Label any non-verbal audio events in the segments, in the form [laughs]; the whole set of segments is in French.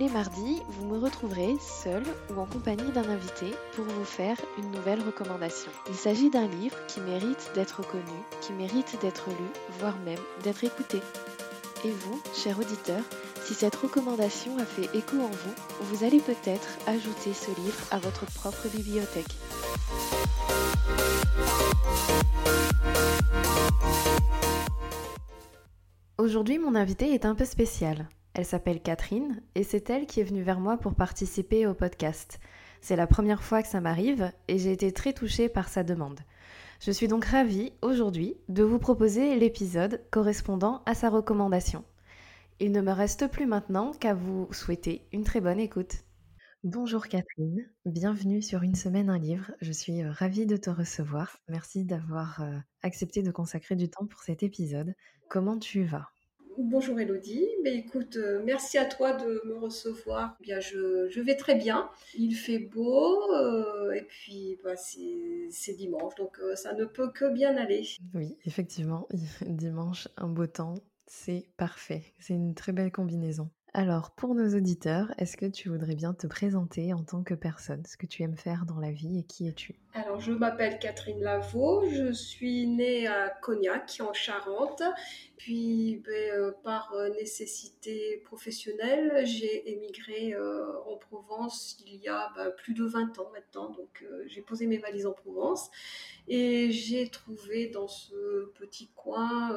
Les mardis, vous me retrouverez seul ou en compagnie d'un invité pour vous faire une nouvelle recommandation. Il s'agit d'un livre qui mérite d'être connu, qui mérite d'être lu, voire même d'être écouté. Et vous, cher auditeur, si cette recommandation a fait écho en vous, vous allez peut-être ajouter ce livre à votre propre bibliothèque. Aujourd'hui, mon invité est un peu spécial. Elle s'appelle Catherine et c'est elle qui est venue vers moi pour participer au podcast. C'est la première fois que ça m'arrive et j'ai été très touchée par sa demande. Je suis donc ravie aujourd'hui de vous proposer l'épisode correspondant à sa recommandation. Il ne me reste plus maintenant qu'à vous souhaiter une très bonne écoute. Bonjour Catherine, bienvenue sur Une semaine un livre. Je suis euh, ravie de te recevoir. Merci d'avoir euh, accepté de consacrer du temps pour cet épisode. Comment tu vas? Bonjour Elodie, mais écoute, euh, merci à toi de me recevoir. Eh bien, je, vais très bien. Il fait beau et puis bah, c'est dimanche, donc ça ne peut que bien aller. Oui, effectivement, [laughs] dimanche, un beau temps, c'est parfait. C'est une très belle combinaison. Alors, pour nos auditeurs, est-ce que tu voudrais bien te présenter en tant que personne, ce que tu aimes faire dans la vie et qui es-tu? Alors, je m'appelle Catherine Lavaux, je suis née à Cognac, en Charente. Puis, ben, euh, par euh, nécessité professionnelle, j'ai émigré euh, en Provence il y a ben, plus de 20 ans maintenant. Donc, j'ai posé mes valises en Provence et j'ai trouvé dans ce petit coin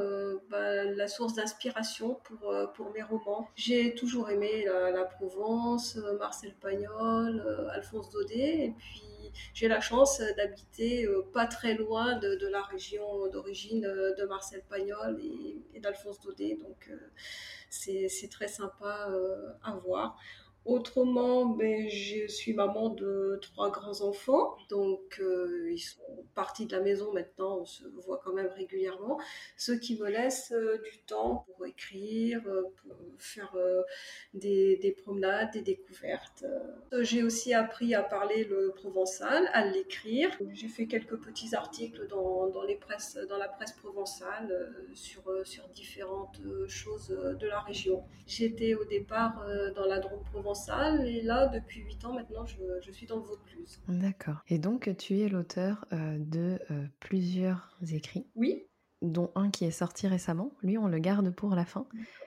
ben, la source d'inspiration pour, pour mes romans. J'ai toujours aimé la, Provence, Marcel Pagnol, Alphonse Daudet, et puis j'ai la chance d'habiter pas très loin de, la région d'origine de Marcel Pagnol et, d'Alphonse Daudet, donc c'est très sympa à voir. Autrement, ben, je suis maman de trois grands-enfants, donc euh, ils sont partis de la maison maintenant, on se voit quand même régulièrement, ce qui me laisse euh, du temps pour écrire, euh, pour faire des, des, promenades, des découvertes. J'ai aussi appris à parler le provençal, à l'écrire. J'ai fait quelques petits articles dans, dans, les presses, dans la presse provençale sur, sur différentes choses de la région. J'étais au départ dans la Drôme provençale et là, depuis 8 ans maintenant, je, suis dans le Vaucluse. D'accord. Et donc, tu es l'auteur euh, de euh, plusieurs écrits. Oui. Dont un qui est sorti récemment. Lui, on le garde pour la fin.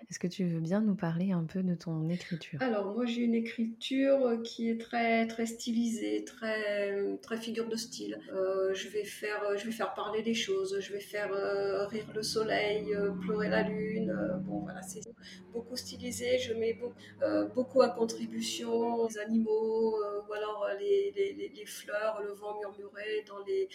Est-ce que tu veux bien nous parler un peu de ton écriture? Alors moi j'ai une écriture qui est très très stylisée, très très figure de style. Euh, je vais faire je vais faire parler les choses, je vais faire euh, rire le soleil, euh, pleurer la lune. bon voilà c'est beaucoup stylisé. Je mets beaucoup, beaucoup à contribution les animaux ou alors les, les, les, fleurs, le vent murmurait dans les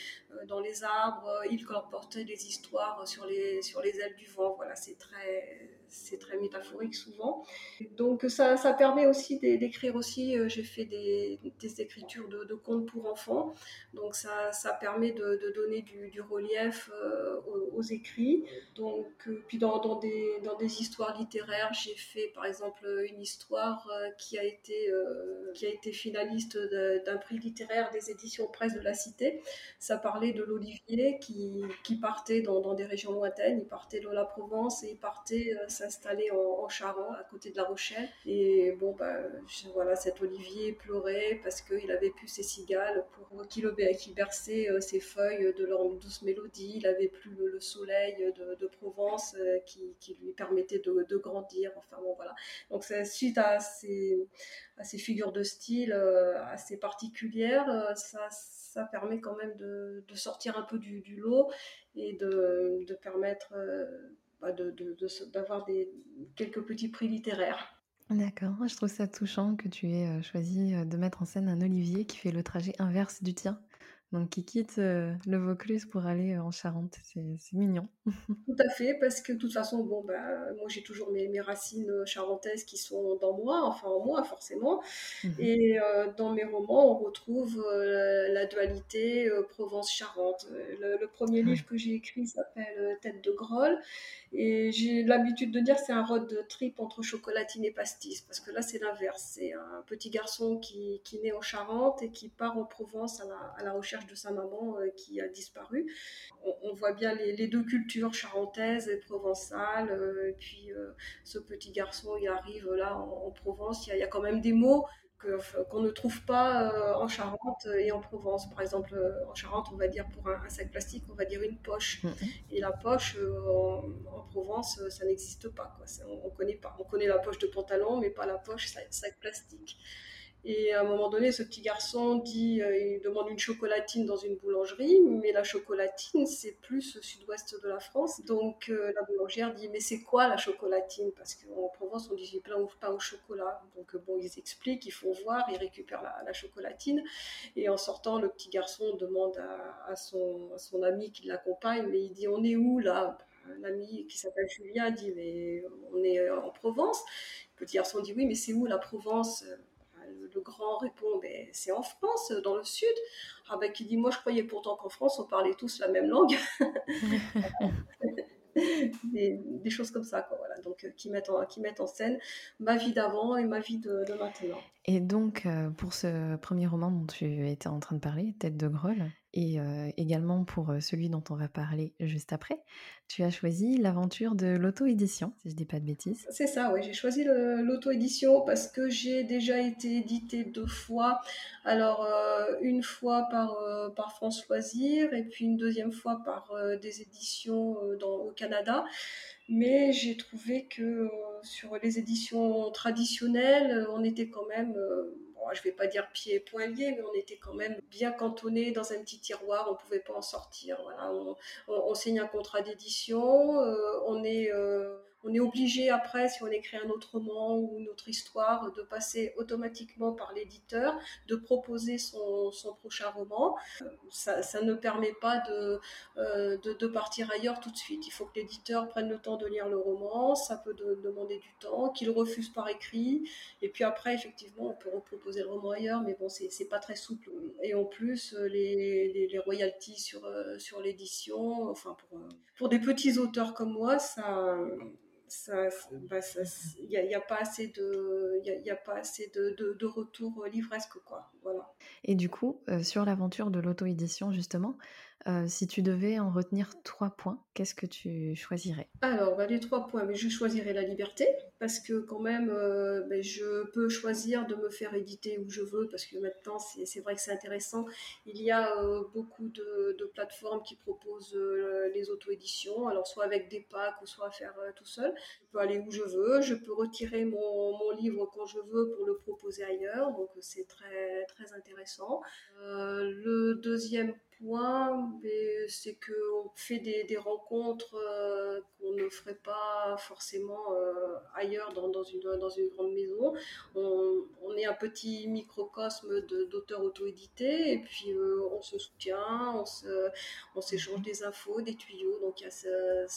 dans les arbres. Il comportait des histoires sur les sur les ailes du vent. Voilà c'est très c'est très métaphorique souvent. Donc ça, ça permet aussi d'écrire aussi, euh, j'ai fait des, des écritures de, contes pour enfants, donc ça, ça permet de, donner du, du relief euh, aux, écrits. Donc, euh, puis dans, dans, des, dans des histoires littéraires, j'ai fait par exemple une histoire qui a été, qui a été finaliste d'un prix littéraire des éditions presse de la Cité. Ça parlait de l'olivier qui, qui partait dans, dans, des régions lointaines, il partait de la Provence et il partait s'installer en, Charente, à côté de La Rochelle. Et bon, bah, voilà, cet olivier pleurait parce qu'il avait plus ses cigales pour qu'il berçait euh, ses feuilles de leur douce mélodie. Il avait plus le, soleil de, Provence euh, qui, lui permettait de, grandir. Enfin bon, voilà. Donc suite à ces, à ces figures de style euh, assez particulières, ça, ça permet quand même de, sortir un peu du, lot et de, de permettre bah, d'avoir de, quelques petits prix littéraires. D'accord, je trouve ça touchant que tu aies euh, choisi euh, de mettre en scène un Olivier qui fait le trajet inverse du tien. Donc, qui quitte le Vaucluse pour aller en Charente. C'est mignon. [laughs] Tout à fait, parce que de toute façon, bon, bah, moi j'ai toujours mes, mes, racines charentaises qui sont dans moi, enfin en moi forcément. Mmh Et dans mes romans, on retrouve la dualité Provence-Charente. Le, premier livre que j'ai écrit s'appelle Tête de Grolle. Et j'ai l'habitude de dire que c'est un road trip entre chocolatine et pastis, parce que là c'est l'inverse. C'est un petit garçon qui, qui naît en Charente et qui part en Provence à la, à la recherche de sa maman euh, qui a disparu. On, voit bien les, deux cultures, charentaises et provençales. Euh, et puis euh, ce petit garçon, il arrive là en, Provence, il y, a, quand même des mots qu'on ne trouve pas en Charente et en Provence. Par exemple, en Charente, on va dire pour un, sac plastique, on va dire une poche. Mm-hmm. Et la poche, en, Provence, ça n'existe pas. Quoi. On, on, connaît pas. On connaît la poche de pantalon, mais pas la poche sac plastique. Et à un moment donné, ce petit garçon dit, euh, il demande une chocolatine dans une boulangerie, mais la chocolatine, c'est plus au sud-ouest de la France. Donc euh, la boulangère dit, mais c'est quoi la chocolatine? Parce qu'en Provence, on dit plein pas au chocolat. Donc euh, bon, ils expliquent, ils font voir, ils récupèrent la, chocolatine. Et en sortant, le petit garçon demande à, son, à son ami qui l'accompagne, mais il dit, on est où là? Un ami qui s'appelle Julien dit mais on est en Provence. Le petit garçon dit oui mais c'est où la Provence? Le grand répond, ben, c'est en France, dans le sud. Ah ben, qui dit, moi je croyais pourtant qu'en France on parlait tous la même langue. [laughs] des, choses comme ça, quoi, voilà. Donc, euh, qui, mettent en, qui mettent en scène ma vie d'avant et ma vie de, maintenant. Et donc, euh, pour ce premier roman dont tu étais en train de parler, Tête de Grolle, et euh, également pour celui dont on va parler juste après, tu as choisi l'aventure de l'auto-édition, si je dis pas de bêtises. C'est ça, oui, j'ai choisi l'auto-édition parce que j'ai déjà été éditée deux fois. Alors, une fois par, par France et puis une deuxième fois par des éditions au Canada. Mais j'ai trouvé que euh, sur les éditions traditionnelles, euh, on était quand même, euh, je ne vais pas dire pieds et poings liés, mais on était quand même bien cantonné dans un petit tiroir, on ne pouvait pas en sortir. Voilà, on, signe un contrat d'édition, on est on est obligé après, si on écrit un autre roman ou une autre histoire, de passer automatiquement par l'éditeur, de proposer son, prochain roman. Ça, ne permet pas euh, de, de, partir ailleurs tout de suite. Il faut que l'éditeur prenne le temps de lire le roman, ça peut demander du temps, qu'il refuse par écrit, et puis après, effectivement, on peut reproposer le roman ailleurs, mais bon, c'est pas très souple. Et en plus, les, les, royalties sur, euh, sur l'édition, enfin, pour, pour des petits auteurs comme moi, ça il n'y bah, a, y a, pas assez de, y a, pas assez de, de, retour livresque, quoi. Voilà. Et du coup, euh, sur l'aventure de l'auto-édition, justement, euh, si tu devais en retenir trois points, qu'est-ce que tu choisirais? Alors, bah, les trois points, mais je choisirais la liberté, parce que quand même, euh, ben, je peux choisir de me faire éditer où je veux, parce que maintenant, c'est vrai que c'est intéressant. Il y a euh, beaucoup de, plateformes qui proposent les auto-éditions, alors soit avec des packs ou soit faire tout seul. Je peux aller où je veux, je peux retirer mon, mon livre quand je veux pour le proposer ailleurs, donc c'est très, très intéressant. le deuxième point, c'est qu'on fait des, rencontres euh, qu'on ne ferait pas forcément euh, ailleurs dans, dans, une, dans une grande maison. On, est un petit microcosme d'auteurs auto-édités et puis euh, on se soutient, on s'échange on des infos, des tuyaux. Donc il y a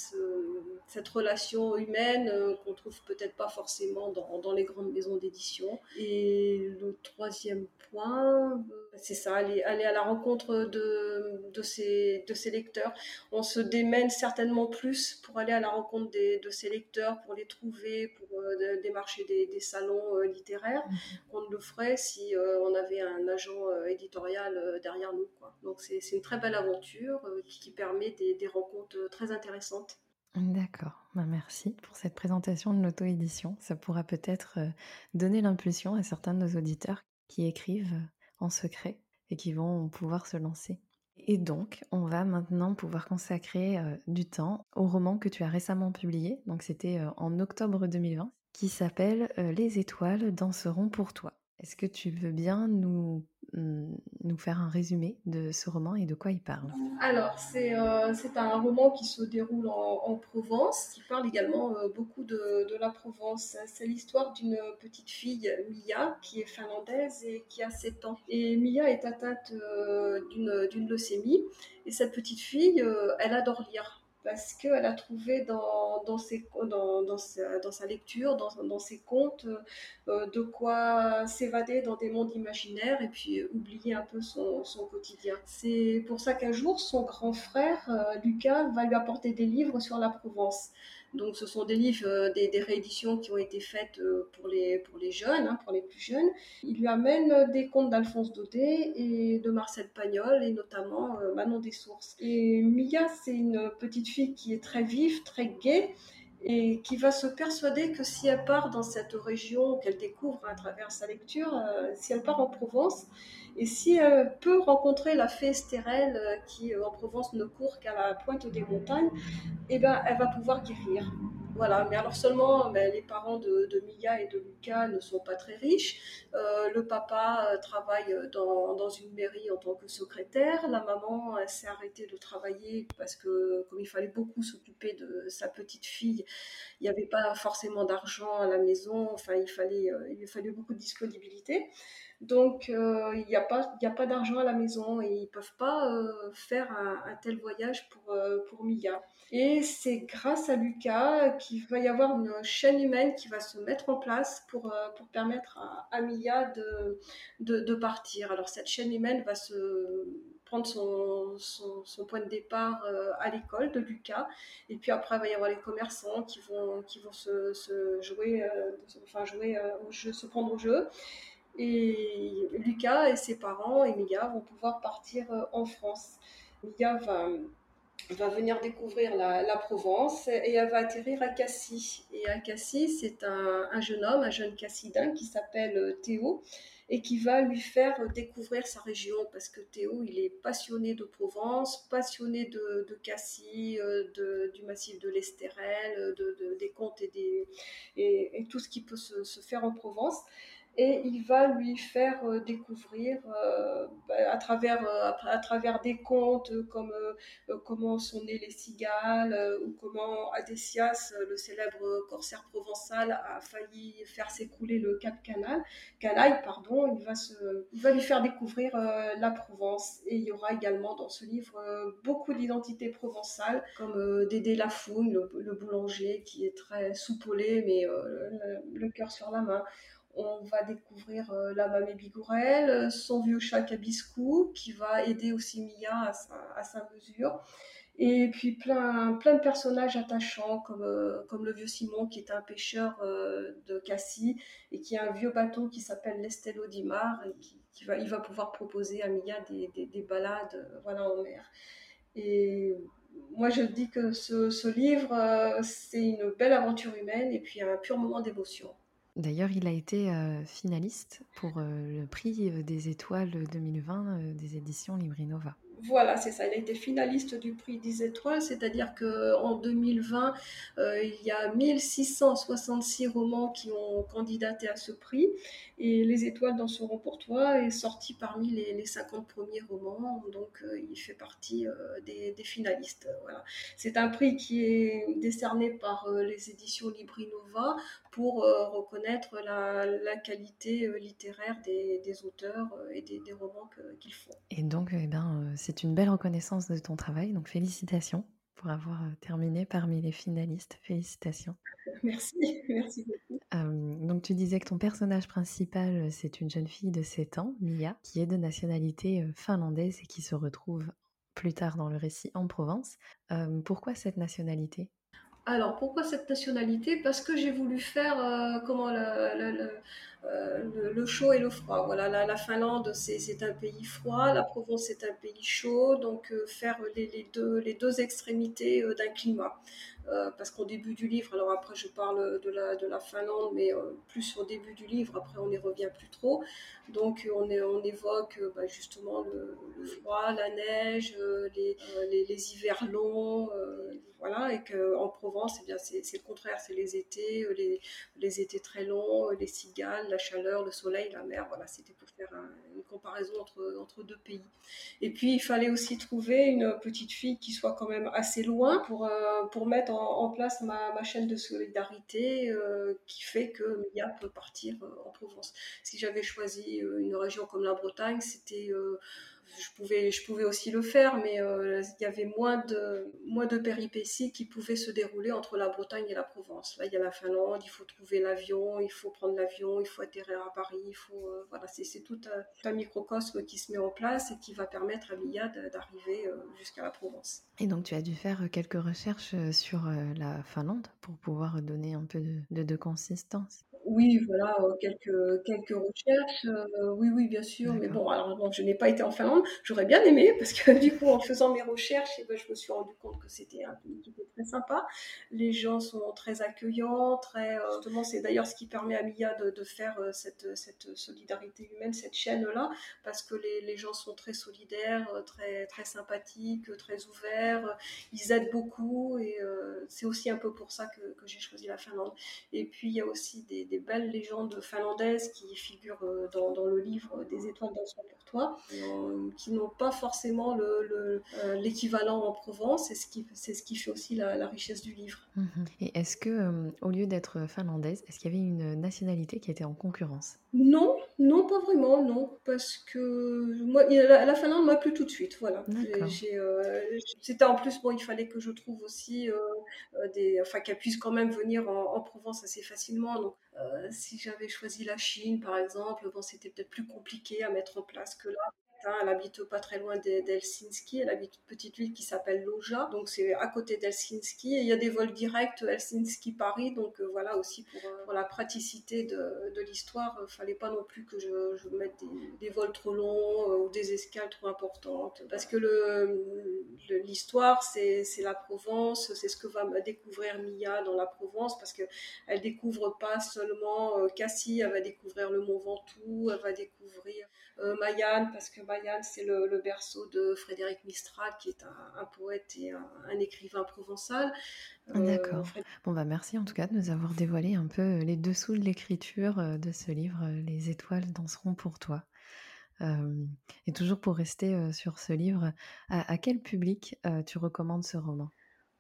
cette relation humaine qu'on trouve peut-être pas forcément dans, dans les grandes maisons d'édition. Et le troisième point, c'est ça, aller, aller à la rencontre de de, ces, de ces lecteurs. On se démène certainement plus pour aller à la rencontre de ces lecteurs, pour les trouver, pour euh, démarcher des, salons euh, littéraires, mhm. qu'on ne le ferait si euh, on avait un agent éditorial derrière nous. Donc c'est une très belle aventure qui, permet des, des rencontres très intéressantes. D'accord, bah, merci pour cette présentation de l'auto-édition. Ça pourra peut-être donner l'impulsion à certains de nos auditeurs qui écrivent en secret et qui vont pouvoir se lancer. Et donc, on va maintenant pouvoir consacrer euh, du temps au roman que tu as récemment publié, donc c'était euh, en octobre 2020, qui s'appelle euh, Les étoiles danseront pour toi. Est-ce que tu veux bien nous nous faire un résumé de ce roman et de quoi il parle Alors, c'est euh, un roman qui se déroule en, Provence, qui parle également euh, beaucoup de, de, la Provence. C'est l'histoire d'une petite fille, Mia, qui est finlandaise et qui a 7 ans. Et Mia est atteinte euh, d'une leucémie. Et cette petite fille, elle adore lire parce qu'elle a trouvé dans, sa, lecture, dans, ses contes, euh, de quoi s'évader dans des mondes imaginaires et puis oublier un peu son, son quotidien. C'est pour ça qu'un jour, son grand frère, euh, Lucas, va lui apporter des livres sur la Provence. Donc, ce sont des livres, euh, des, rééditions qui ont été faites euh, pour les, pour les jeunes, hein, pour les plus jeunes. Il lui amène des contes d'Alphonse Daudet et de Marcel Pagnol, et notamment euh, Manon des Sources. Et Mia, c'est une petite fille qui est très vive, très gaie, et qui va se persuader que si elle part dans cette région qu'elle découvre à travers sa lecture, si elle part en Provence, et si elle peut rencontrer la fée Estérelle euh, qui euh, en Provence ne court qu'à la pointe des montagnes, eh ben, elle va pouvoir guérir. Voilà, mais alors seulement ben, les parents de, Mia et de Lucas ne sont pas très riches. Euh, le papa travaille dans, dans, une mairie en tant que secrétaire. La maman s'est arrêtée de travailler parce que comme il fallait beaucoup s'occuper de sa petite fille, il n'y avait pas forcément d'argent à la maison. Enfin, il fallait, il fallait beaucoup de disponibilité. Donc, euh, il n'y a pas, pas d'argent à la maison et ils ne peuvent pas euh, faire un, tel voyage pour, euh, pour Mia. Et c'est grâce à Lucas qu'il va y avoir une chaîne humaine qui va se mettre en place pour, pour permettre à, Mia de, de, partir. Alors, cette chaîne humaine va se prendre son, son, point de départ à l'école de Lucas. Et puis après, il va y avoir les commerçants qui vont, qui vont se, jouer, enfin jouer se prendre au jeu. Et Lucas et ses parents et Mia vont pouvoir partir euh, en France. Mia va, va venir découvrir la, Provence et elle va atterrir à Cassis. Et à Cassis, c'est un, jeune homme, un jeune cassidin qui s'appelle euh, Théo et qui va lui faire découvrir sa région parce que Théo, il est passionné de Provence, passionné de, Cassis, euh, de, du massif de l'Estérel, de, des contes et, des, et, tout ce qui peut se, se faire en Provence et il va lui faire euh, découvrir euh, bah, à, travers, euh, à, travers des contes comme comment sont nées les cigales ou comment Adécias, le célèbre corsaire provençal, a failli faire s'écouler le Cap Canal, Canaille, pardon, il va, se, il va lui faire découvrir la Provence. Et il y aura également dans ce livre beaucoup d'identités provençales, comme Dédé Lafougne, le, boulanger, qui est très soupolé, mais le cœur sur la main on va découvrir euh, la mamie Bigourel, son vieux chat Cabiscou, qui va aider aussi Mia à sa, mesure. Et puis plein, plein de personnages attachants, comme, euh, comme le vieux Simon, qui est un pêcheur euh, de Cassis, et qui a un vieux bateau qui s'appelle l'Estello d'Imar, et qui, va, il va pouvoir proposer à Mia des, des, balades voilà, en mer. Et moi, je dis que ce, ce livre, c'est une belle aventure humaine, et puis un pur moment d'émotion. D'ailleurs, il a été finaliste pour le prix des étoiles 2020 des éditions Librinova. Voilà, c'est ça. Il a été finaliste du prix 10 étoiles, c'est-à-dire qu'en 2020, euh, il y a 1666 romans qui ont candidaté à ce prix. Et Les étoiles dans seront pour toi est sorti parmi les, 50 premiers romans, donc euh, il fait partie euh, des, finalistes. Voilà. C'est un prix qui est décerné par les éditions Librinova pour reconnaître la, qualité littéraire des, auteurs et des, romans qu'ils font. Et donc, eh ben, c'est une belle reconnaissance de ton travail, donc félicitations pour avoir euh, terminé parmi les finalistes. Félicitations. [laughs] Merci, merci beaucoup. donc tu disais que ton personnage principal, euh, c'est une jeune fille de 7 ans, Mia, qui est de nationalité euh, finlandaise et qui se retrouve plus tard dans le récit en Provence. pourquoi cette nationalité? Alors, pourquoi cette nationalité? Parce que j'ai voulu faire euh, comment le, le, chaud et le froid. Voilà, la, Finlande, c'est un pays froid, la Provence, c'est un pays chaud, donc euh, faire les, deux, les deux extrémités euh, d'un climat. Parce qu'au début du livre, alors après je parle de la, de la Finlande, mais plus au début du livre, après on n'y revient plus trop. Donc on, est, on évoque bah, justement le, froid, la neige, les, les, hivers longs, voilà, et qu'en Provence, eh c'est, le contraire, c'est les étés, euh, les, les, étés très longs, euh, les cigales, la chaleur, le soleil, la mer, voilà, c'était pour faire une comparaison entre, entre deux pays. Et puis, il fallait aussi trouver une petite fille qui soit quand même assez loin pour, euh, pour mettre en, place ma, ma, chaîne de solidarité qui fait que Mia peut partir en Provence. Si j'avais choisi une région comme la Bretagne, c'était je pouvais, je pouvais aussi le faire, mais euh, il y avait moins de, moins de péripéties qui pouvaient se dérouler entre la Bretagne et la Provence. Là, il y a la Finlande, il faut trouver l'avion, il faut prendre l'avion, il faut atterrir à Paris, il faut, euh, voilà, c'est, tout un, microcosme qui se met en place et qui va permettre à Mia d'arriver euh, jusqu'à la Provence. Et donc, tu as dû faire quelques recherches sur la Finlande pour pouvoir donner un peu de, de consistance. Oui, voilà, euh, quelques, quelques recherches. Euh, oui, oui, bien sûr. Mais bon, alors je n'ai pas été en Finlande. J'aurais bien aimé parce que [laughs] du coup, en faisant mes recherches, eh ben, je me suis rendu compte que c'était un pays qui était très sympa. Les gens sont très accueillants, très. Euh, justement, c'est d'ailleurs ce qui permet à Mia de, de faire cette, cette solidarité humaine, cette chaîne-là, parce que les, les gens sont très solidaires, très, très sympathiques, très ouverts. Ils aident beaucoup et c'est aussi un peu pour ça que, que j'ai choisi la Finlande. Et puis, il y a aussi des des belles légendes finlandaises qui figurent euh, dans, dans le livre Des étoiles dans son pour toi, euh, qui n'ont pas forcément euh, l'équivalent le, en Provence, c'est ce, qui, ce qui fait aussi la, richesse du livre. Mhm. Et est-ce que, au lieu d'être finlandaise, est-ce qu'il y avait une nationalité qui était en concurrence? Non, non, pas vraiment, non, parce que moi, la, Finlande m'a plu tout de suite, voilà. C'était en plus, bon, il fallait que je trouve aussi des, enfin, qu'elle puisse quand même venir en, en Provence assez facilement, donc euh, si j'avais choisi la Chine, par exemple, bon, c'était peut-être plus compliqué à mettre en place que là. Hein, elle habite pas très loin d'Helsinki. Elle habite une petite ville qui s'appelle Loja. Donc c'est à côté d'Helsinki. Et il y a des vols directs Helsinki-Paris. Donc euh, voilà aussi pour, euh, la praticité de, l'histoire. Il fallait pas non plus que je, mette des, vols trop longs ou des escales trop importantes. Parce que l'histoire, c'est la Provence. C'est ce que va découvrir Mia dans la Provence. Parce qu'elle découvre pas seulement Cassis. Elle va découvrir le Mont Ventoux. Elle va découvrir euh, Mayenne, parce que Mayenne, c'est le, berceau de Frédéric Mistral, qui est un, poète et un, écrivain provençal. Euh, D'accord. Bon, bah merci en tout cas de nous avoir dévoilé un peu les dessous de l'écriture euh, de ce livre, Les étoiles danseront pour toi. et toujours pour rester sur ce livre, à quel public tu recommandes ce roman?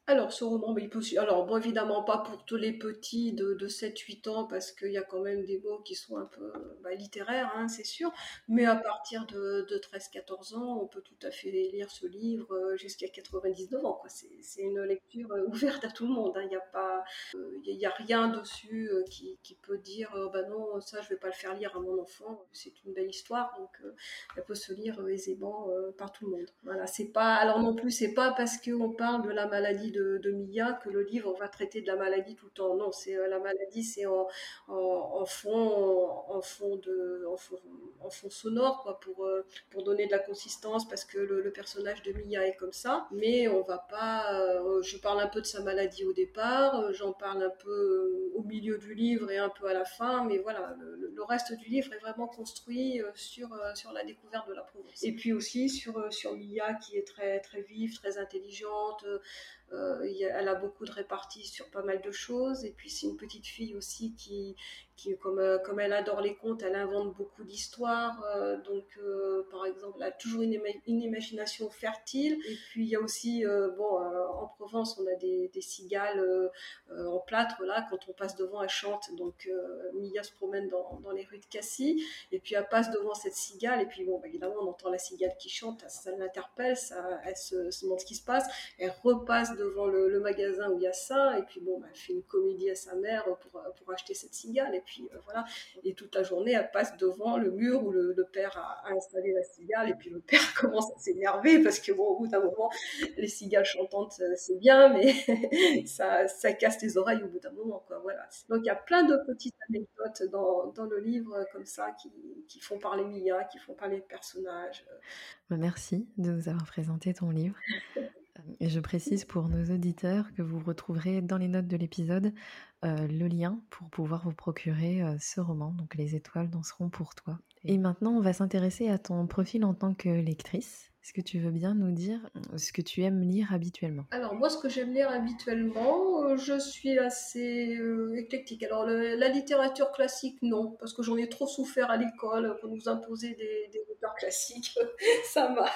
Alors, ce roman, il peut... Alors, bon, évidemment, pas pour tous les petits de, de 7-8 ans, parce qu'il y a quand même des mots qui sont un peu bah, littéraires, hein, c'est sûr. Mais à partir de, de 13-14 ans, on peut tout à fait lire ce livre euh, jusqu'à 99 ans. C'est une lecture euh, ouverte à tout le monde. Hein. Il n'y a, pas, euh, il a rien dessus qui, qui, peut dire bah non, ça, je vais pas le faire lire à mon enfant. C'est une belle histoire, donc elle peut se lire aisément par tout le monde. Voilà, c'est pas... Alors non plus, c'est pas parce qu'on parle de la maladie de, Mia que le livre va traiter de la maladie tout le temps. Non, c'est euh, la maladie, c'est en, en, fond, en, fond de, en fond, sonore, quoi, pour, euh, pour donner de la consistance, parce que le, personnage de Mia est comme ça. Mais on va pas. Euh, je parle un peu de sa maladie au départ, j'en parle un peu au milieu du livre et un peu à la fin, mais voilà, le, reste du livre est vraiment construit sur, sur la découverte de la Provence. Et puis aussi sur, sur Mia qui est très, très vive, très intelligente. Euh, elle a beaucoup de réparties sur pas mal de choses. Et puis c'est une petite fille aussi qui, qui comme, euh, comme elle adore les contes, elle invente beaucoup d'histoires. Euh, donc, euh, par exemple, elle a toujours une, une, imagination fertile. Et puis, il y a aussi, bon, en Provence, on a des, des cigales en plâtre, là, quand on passe devant, elle chante. Donc, Mia se promène dans, dans, les rues de Cassis, et puis elle passe devant cette cigale, et puis, bon, bah, évidemment, on entend la cigale qui chante, ça, l'interpelle, ça, elle se, se, demande ce qui se passe, elle repasse devant le, le magasin où il y a ça, et puis, bon, bah, elle fait une comédie à sa mère pour, pour acheter cette cigale. Et puis euh, voilà. Et toute la journée, elle passe devant le mur où le, père a, installé la cigale, et puis le père [laughs] commence à s'énerver parce que bon, au bout d'un moment, les cigales chantantes, euh, c'est bien, mais [laughs] ça, ça casse les oreilles au bout d'un moment, quoi. Voilà. Donc il y a plein de petites anecdotes dans, dans le livre euh, comme ça qui, qui font parler Mia, qui font parler de personnages. Bah, merci de nous avoir présenté ton livre. [laughs] Et je précise pour nos auditeurs que vous retrouverez dans les notes de l'épisode le lien pour pouvoir vous procurer ce roman, donc Les étoiles danseront pour toi. Et maintenant, on va s'intéresser à ton profil en tant que lectrice. Est-ce que tu veux bien nous dire euh, ce que tu aimes lire habituellement? Alors moi, ce que j'aime lire habituellement, euh, je suis assez euh, éclectique. Alors la littérature classique, non, parce que j'en ai trop souffert à l'école pour nous imposer des, des auteurs classiques. [laughs] ça m'a,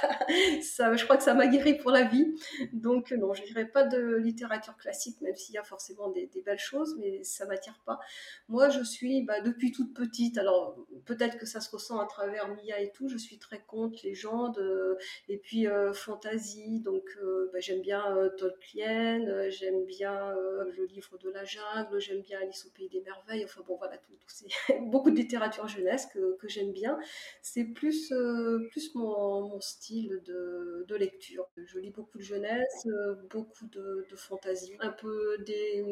ça, je crois que ça m'a guéri pour la vie. Donc non, je dirais pas de littérature classique, même s'il y a forcément des, belles choses, mais ça m'attire pas. Moi, je suis bah, depuis toute petite. Alors peut-être que ça se ressent à travers Mia et tout. Je suis très contre les gens de et puis euh, fantasy, donc euh, bah, j'aime bien euh, Tolkien, j'aime bien le livre de la jungle, j'aime bien Alice au pays des merveilles. Enfin bon voilà, tout, c'est [laughs] beaucoup de littérature jeunesse que, j'aime bien. C'est plus plus mon, style de, lecture. Je lis beaucoup de jeunesse, beaucoup de fantasy, un peu des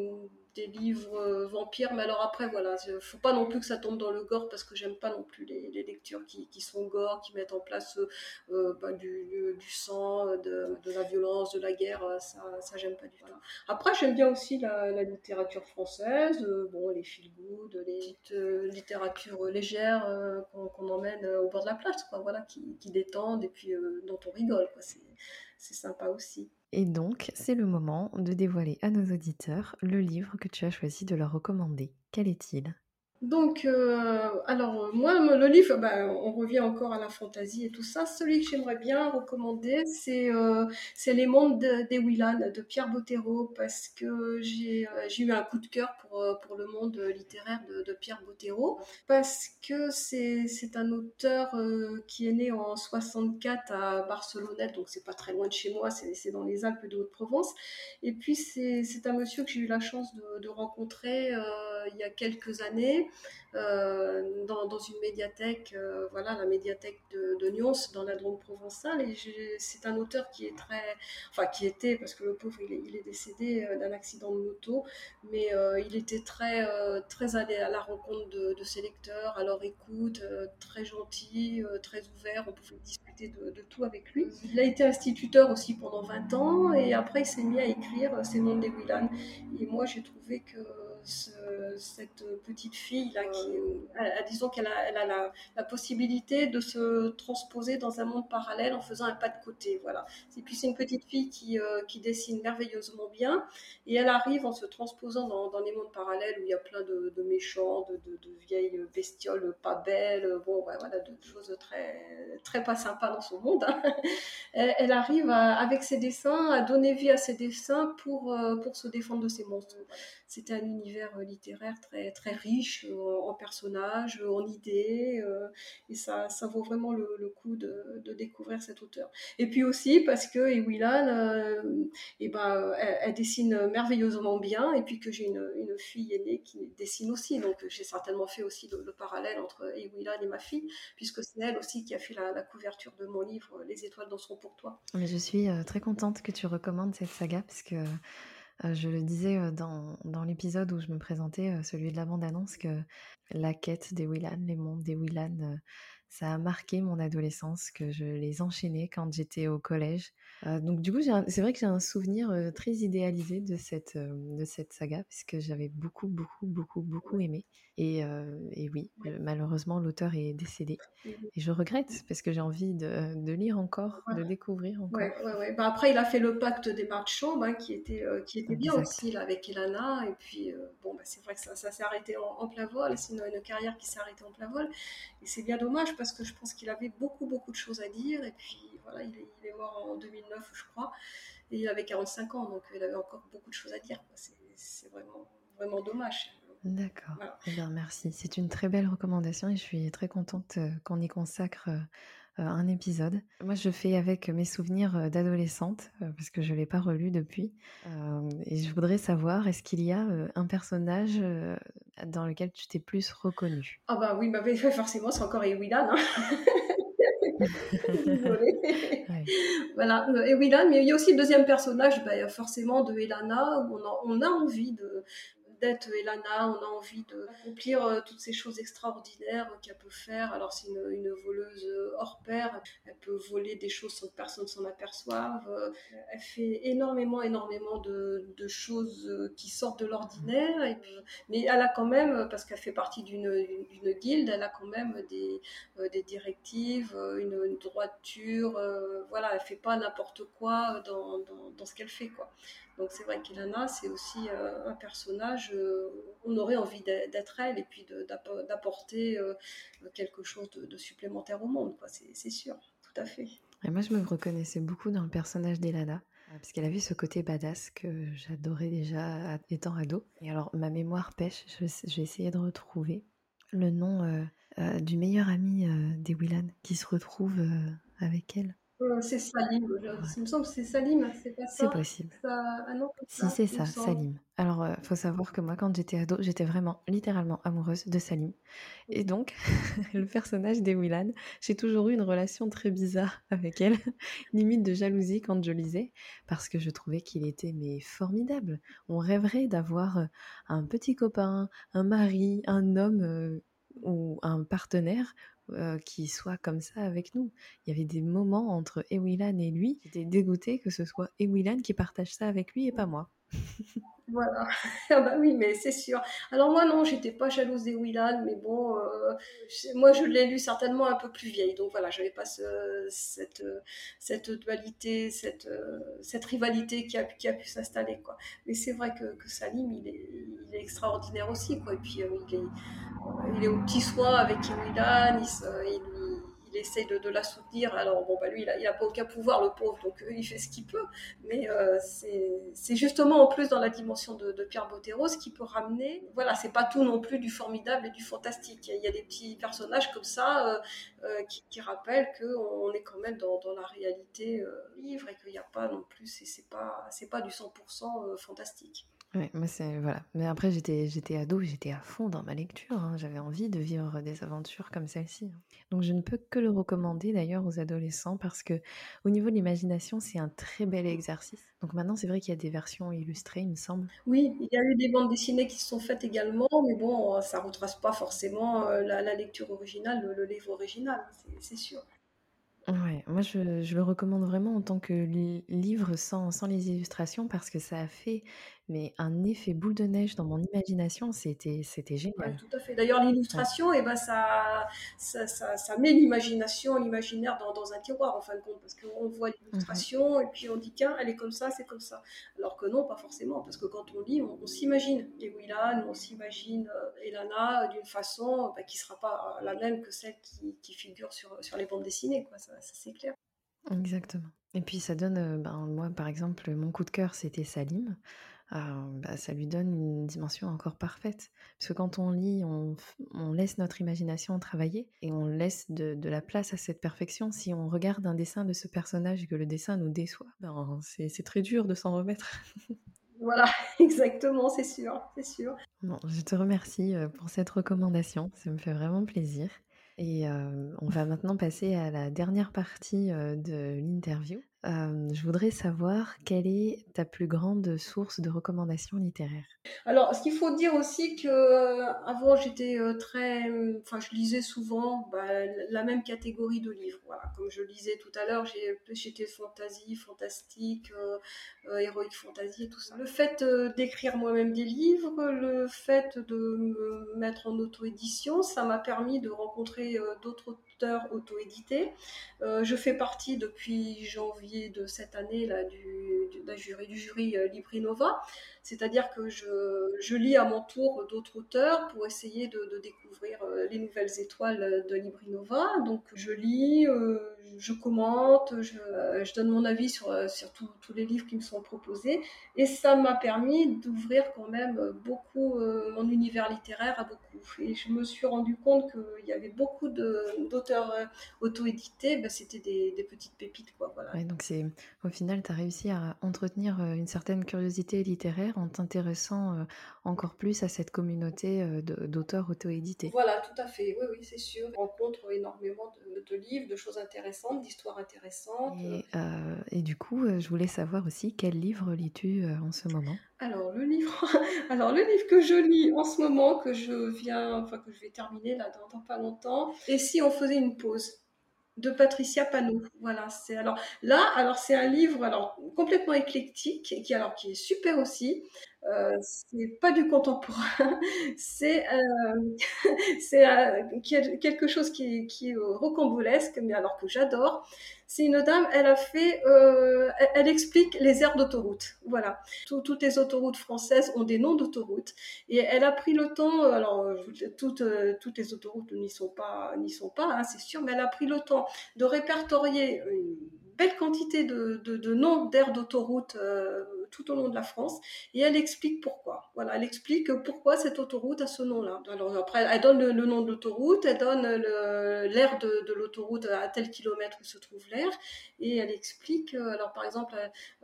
des livres euh, vampires, mais alors après, voilà, faut pas non plus que ça tombe dans le gore parce que j'aime pas non plus les, lectures qui, qui, sont gore, qui mettent en place euh, euh, bah, du, du, sang, de, de, la violence, de la guerre, ça, ça j'aime pas du tout. Après, j'aime bien aussi la, la littérature française, bon, les feel good, les petites littératures légères qu'on emmène au bord de la place, quoi, voilà, qui, qui détendent et puis dont on rigole, quoi, c'est sympa aussi. Et donc, c'est le moment de dévoiler à nos auditeurs le livre que tu as choisi de leur recommander. Quel est-il? Donc, euh, alors moi, le livre, bah, on revient encore à la fantaisie et tout ça. Celui que j'aimerais bien recommander, c'est euh, c'est Les Mondes des Willan de Pierre Bottero, parce que j'ai euh, eu un coup de cœur pour, pour le monde littéraire de, de Pierre Bottero, parce que c'est c'est un auteur qui est né en 64 à Barcelonnette, donc c'est pas très loin de chez moi, c'est dans les Alpes de Haute-Provence. Et puis c'est un monsieur que j'ai eu la chance de, de rencontrer il y a quelques années euh, dans, une médiathèque, euh, voilà, la médiathèque de, de Nyons, dans la Drôme provençale. Et c'est un auteur qui est très, enfin qui était, parce que le pauvre il est, décédé euh, d'un accident de moto, mais il était très, très allé à la rencontre de, ses lecteurs, à leur écoute, très gentil, très ouvert. On pouvait discuter de, tout avec lui. Il a été instituteur aussi pendant 20 ans, et après il s'est mis à écrire ses noms des Willan. Et moi j'ai trouvé que cette petite fille là qui, disons qu'elle a, elle a la, possibilité de se transposer dans un monde parallèle en faisant un pas de côté, voilà. Et puis c'est une petite fille qui, euh, qui, dessine merveilleusement bien et elle arrive en se transposant dans, dans les mondes parallèles où il y a plein de, méchants, de, de, vieilles bestioles pas belles, bon voilà, de choses très très pas sympas dans son monde. Hein. [laughs] Elle, arrive avec ses dessins à donner vie à ses dessins pour euh, pour se défendre de ces monstres. C'était un univers euh, littéraire très, très riche euh, en personnages, en idées, euh, et ça, ça vaut vraiment le, coup de, de, découvrir cet auteur. Et puis aussi parce que Ewilan, et ben, elle, dessine merveilleusement bien, et puis que j'ai une, une, fille aînée qui dessine aussi, donc j'ai certainement fait aussi le, parallèle entre Ewilan et ma fille, puisque c'est elle aussi qui a fait la, couverture de mon livre Les étoiles danseront pour toi. Mais je suis très contente que tu recommandes cette saga, parce que euh, je le disais euh, dans, dans l'épisode où je me présentais, euh, celui de la bande-annonce, que la quête des Willan, les mondes des Willan, ça a marqué mon adolescence, que je les enchaînais quand j'étais au collège. donc du coup, c'est vrai que j'ai un souvenir très idéalisé de cette, de cette saga, puisque j'avais beaucoup, beaucoup, beaucoup, beaucoup aimé. Et, et oui, malheureusement, l'auteur est décédé. Et je regrette, parce que j'ai envie de, de, lire encore, de découvrir encore. Ouais, ouais, bah, après, il a fait le pacte des marchands, hein, qui était, qui était bien aussi, là, avec Elana. Et puis, bon, bah, c'est vrai que ça, ça s'est arrêté en, plein vol. C'est une, une, carrière qui s'est arrêtée en plein vol. Et c'est bien dommage, parce que je pense qu'il avait beaucoup, beaucoup de choses à dire. Et puis voilà, il est, il est, mort en 2009, je crois. Et il avait 45 ans, donc il avait encore beaucoup de choses à dire. C'est vraiment, vraiment dommage. D'accord. Eh bien, merci. C'est une très belle recommandation et je suis très contente euh, qu'on y consacre euh, un épisode. Moi, je fais avec mes souvenirs euh, d'adolescente, parce que je ne l'ai pas relu depuis. et je voudrais savoir, est-ce qu'il y a un personnage dans lequel tu t'es plus reconnue? Ah bah oui, bah, [laughs] forcément, c'est encore Ewilan. Hein. [laughs] Désolée. Voilà, Ewilan, mais il y a aussi le deuxième personnage, bah, forcément, de Elana, où on a, on a envie de, d'être Elana, on a envie d'accomplir toutes ces choses extraordinaires qu'elle peut faire. Alors c'est une, voleuse hors pair, elle peut voler des choses sans que personne s'en aperçoive. Elle fait énormément, énormément de, choses qui sortent de l'ordinaire. Mais elle a quand même, parce qu'elle fait partie d'une guilde, elle a quand même des, des directives, une, une droiture. voilà, elle fait pas n'importe quoi dans, dans, dans ce qu'elle fait, quoi. Donc c'est vrai qu'Ilana, c'est aussi euh, un personnage, euh, on aurait envie d'être elle et puis d'apporter euh, quelque chose de, supplémentaire au monde, c'est sûr, tout à fait. Et moi, je me reconnaissais beaucoup dans le personnage d'Elana. Parce qu'elle avait ce côté badass que j'adorais déjà étant ado. Et alors, ma mémoire pêche, je, vais essayer de retrouver le nom du meilleur ami des Willan qui se retrouve avec elle. Euh, c'est Salim. Il me semble que c'est Salim, c'est pas ça? C'est possible. Ah non, si, c'est ça, Salim. Alors, il faut savoir que moi, quand j'étais ado, j'étais vraiment, littéralement amoureuse de Salim. Et donc, [laughs] le personnage d'Ewilan, j'ai toujours eu une relation très bizarre avec elle, [laughs] limite de jalousie quand je lisais, parce que je trouvais qu'il était mais formidable. On rêverait d'avoir euh, un petit copain, un mari, un homme euh, ou un partenaire euh, qui soit comme ça avec nous. Il y avait des moments entre Ewilan et lui, j'étais dégoûtée que ce soit Ewilan qui partage ça avec lui et pas moi. [laughs] Voilà. [laughs] ah bah oui, mais c'est sûr. Alors moi non, j'étais pas jalouse des Willan, mais bon, euh, moi je l'ai lu certainement un peu plus vieille, donc voilà, j'avais pas cette dualité, cette rivalité qui a pu s'installer quoi. Mais c'est vrai que, Salim, il est, extraordinaire aussi quoi. Et puis euh, il est il est au petit soin avec Willan, il, il essaye de, la soutenir. Alors, bon, bah, lui, il n'a pas aucun pouvoir, le pauvre, donc euh, il fait ce qu'il peut. Mais euh, c'est justement en plus dans la dimension de, Pierre Bottero ce qui peut ramener. Voilà, c'est pas tout non plus du formidable et du fantastique. Il y a, des petits personnages comme ça euh, qui, rappellent qu'on est quand même dans, la réalité livre et qu'il n'y a pas non plus, c'est pas, pas du 100% fantastique. Ouais, c'est voilà. Mais après j'étais j'étais ado, j'étais à fond dans ma lecture. Hein. J'avais envie de vivre des aventures comme celle-ci. Hein. Donc je ne peux que le recommander d'ailleurs aux adolescents parce que au niveau de l'imagination c'est un très bel exercice. Donc maintenant c'est vrai qu'il y a des versions illustrées, il me semble. Oui, il y a eu des bandes dessinées qui se sont faites également, mais bon, ça retrace pas forcément euh, la, lecture originale, le, le livre original, c'est sûr. Ouais, moi je, le recommande vraiment en tant que livre sans, sans les illustrations parce que ça a fait mais un effet boule de neige dans mon imagination, c'était c'était génial. tout à fait. D'ailleurs, l'illustration, et eh ben, ça, ça, ça, met l'imagination, l'imaginaire dans, dans, un tiroir en fin de compte parce qu'on voit l'illustration et puis on dit tiens, elle est comme ça, c'est comme ça. Alors que non, pas forcément parce que quand on lit, on, s'imagine les Willan, on s'imagine euh, Elana d'une façon bah, qui sera pas la même que celle qui, qui figure sur, sur les bandes dessinées, quoi. Ça c'est clair. Exactement. Et puis ça donne, euh, ben, moi par exemple, mon coup de cœur c'était Salim. bah, ça lui donne une dimension encore parfaite. Parce que quand on lit, on, on laisse notre imagination travailler et on laisse de, de, la place à cette perfection. Si on regarde un dessin de ce personnage et que le dessin nous déçoit, ben, c'est très dur de s'en remettre. [laughs] Voilà, [laughs] exactement, c'est sûr, c'est sûr. Bon, je te remercie euh, pour cette recommandation, ça me fait vraiment plaisir. Et on va maintenant passer à la dernière partie de l'interview. Je voudrais savoir quelle est ta plus grande source de recommandations littéraires? Alors, ce qu'il faut dire aussi que avant j'étais très, mmh, enfin, je lisais souvent bah, la même catégorie de livres. Voilà, comme je lisais tout à l'heure, j'étais fantasy, fantastique, héroïque fantasy et tout ça. Le fait d'écrire moi-même des livres, le fait de me mettre en auto-édition, ça m'a permis de rencontrer d'autres auteurs auto-édités. Euh, je fais partie depuis janvier de cette année là, du, jury, du jury euh, Librinova, c'est-à-dire que je, lis à mon tour d'autres auteurs pour essayer de, découvrir les nouvelles étoiles de Librinova. Donc je lis, je commente, je, donne mon avis sur, sur tous les livres qui me sont proposés, et ça m'a permis d'ouvrir quand même beaucoup mon univers littéraire à beaucoup. Et je me suis rendu compte qu'il y avait beaucoup d'auteurs euh, auto-édités, ben, c'était des, petites pépites. Quoi, voilà. donc c'est au final, tu as réussi à entretenir une certaine curiosité littéraire en t'intéressant encore plus à cette communauté d'auteurs auto-édités. Voilà, tout à fait, oui, oui, c'est sûr. Je rencontre énormément de, livres, de choses intéressantes, d'histoires intéressantes. Et, et, du coup, je voulais savoir aussi quel livre lis-tu en ce moment? Alors le livre, [laughs] alors le livre que je lis en ce moment, que je viens, enfin que je vais terminer là dans, pas longtemps, et si on faisait une pause de Patricia Panou. Voilà, c'est alors là, alors c'est un livre alors complètement éclectique qui alors qui est super aussi. Euh, c'est pas du contemporain, [laughs] c'est euh, [laughs] euh, quelque chose qui, qui est rocambolesque, mais alors que j'adore c'est une dame, elle a fait, euh, elle, explique les aires d'autoroute. Voilà, toutes les autoroutes françaises ont des noms d'autoroutes et elle a pris le temps. Alors toutes, toutes les autoroutes n'y sont pas, n'y sont pas, hein, c'est sûr, mais elle a pris le temps de répertorier une belle quantité de, de, noms d'aires d'autoroute tout au long de la France et elle explique pourquoi. Voilà, elle explique pourquoi cette autoroute a ce nom-là. Alors après, elle donne le, nom de l'autoroute, elle donne l'aire de, l'autoroute à tel kilomètre où se trouve l'air et elle explique. Euh, alors par exemple,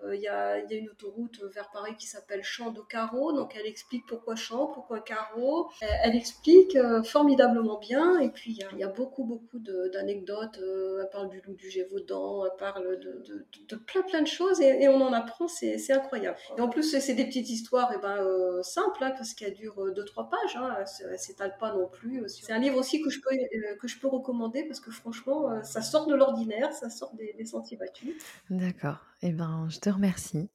euh, il y, a, une autoroute vers Paris qui s'appelle Champ de Carreau, donc elle explique pourquoi Champ, pourquoi Carreau. Elle, explique euh, formidablement bien et puis il y, a beaucoup beaucoup d'anecdotes. elle parle du loup du Gévaudan, elle parle de, plein plein de choses et on en apprend, c'est incroyable. Et en plus, c'est des petites histoires et eh ben, euh, simples, hein, parce qu'elles durent 2-3 euh, pages. Hein, elles ne s'étalent pas non plus. C'est un livre aussi que je, peux, euh, que je peux recommander parce que franchement, ça sort de l'ordinaire, ça sort des, des sentiers battus. D'accord. Eh ben, je te remercie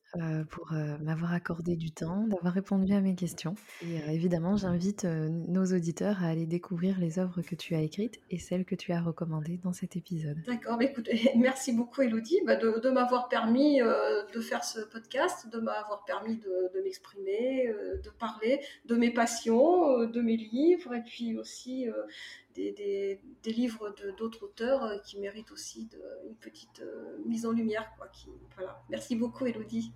pour m'avoir accordé du temps, d'avoir répondu à mes questions. Et évidemment, j'invite nos auditeurs à aller découvrir les œuvres que tu as écrites et celles que tu as recommandées dans cet épisode. D'accord, écoute, [laughs] merci beaucoup Elodie bah, de, m'avoir permis de faire ce podcast, de m'avoir permis de, m'exprimer, de parler de mes passions, de mes livres et puis aussi des, livres d'autres auteurs euh, qui méritent aussi une petite euh, mise en lumière. Voilà. Merci beaucoup, Elodie.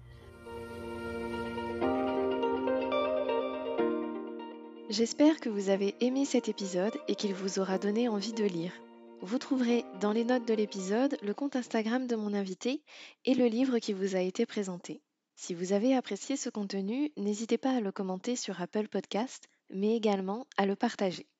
J'espère que vous avez aimé cet épisode et qu'il vous aura donné envie de lire. Vous trouverez dans les notes de l'épisode le compte Instagram de mon invité et le livre qui vous a été présenté. Si vous avez apprécié ce contenu, n'hésitez pas à le commenter sur Apple Podcast, mais également à le partager.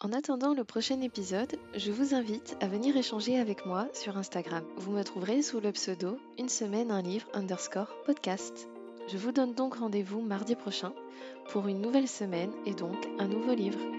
En attendant le prochain épisode, je vous invite à venir échanger avec moi sur Instagram. Vous me trouverez sous le pseudo une semaine un livre underscore podcast. Je vous donne donc rendez-vous mardi prochain pour une nouvelle semaine et donc un nouveau livre.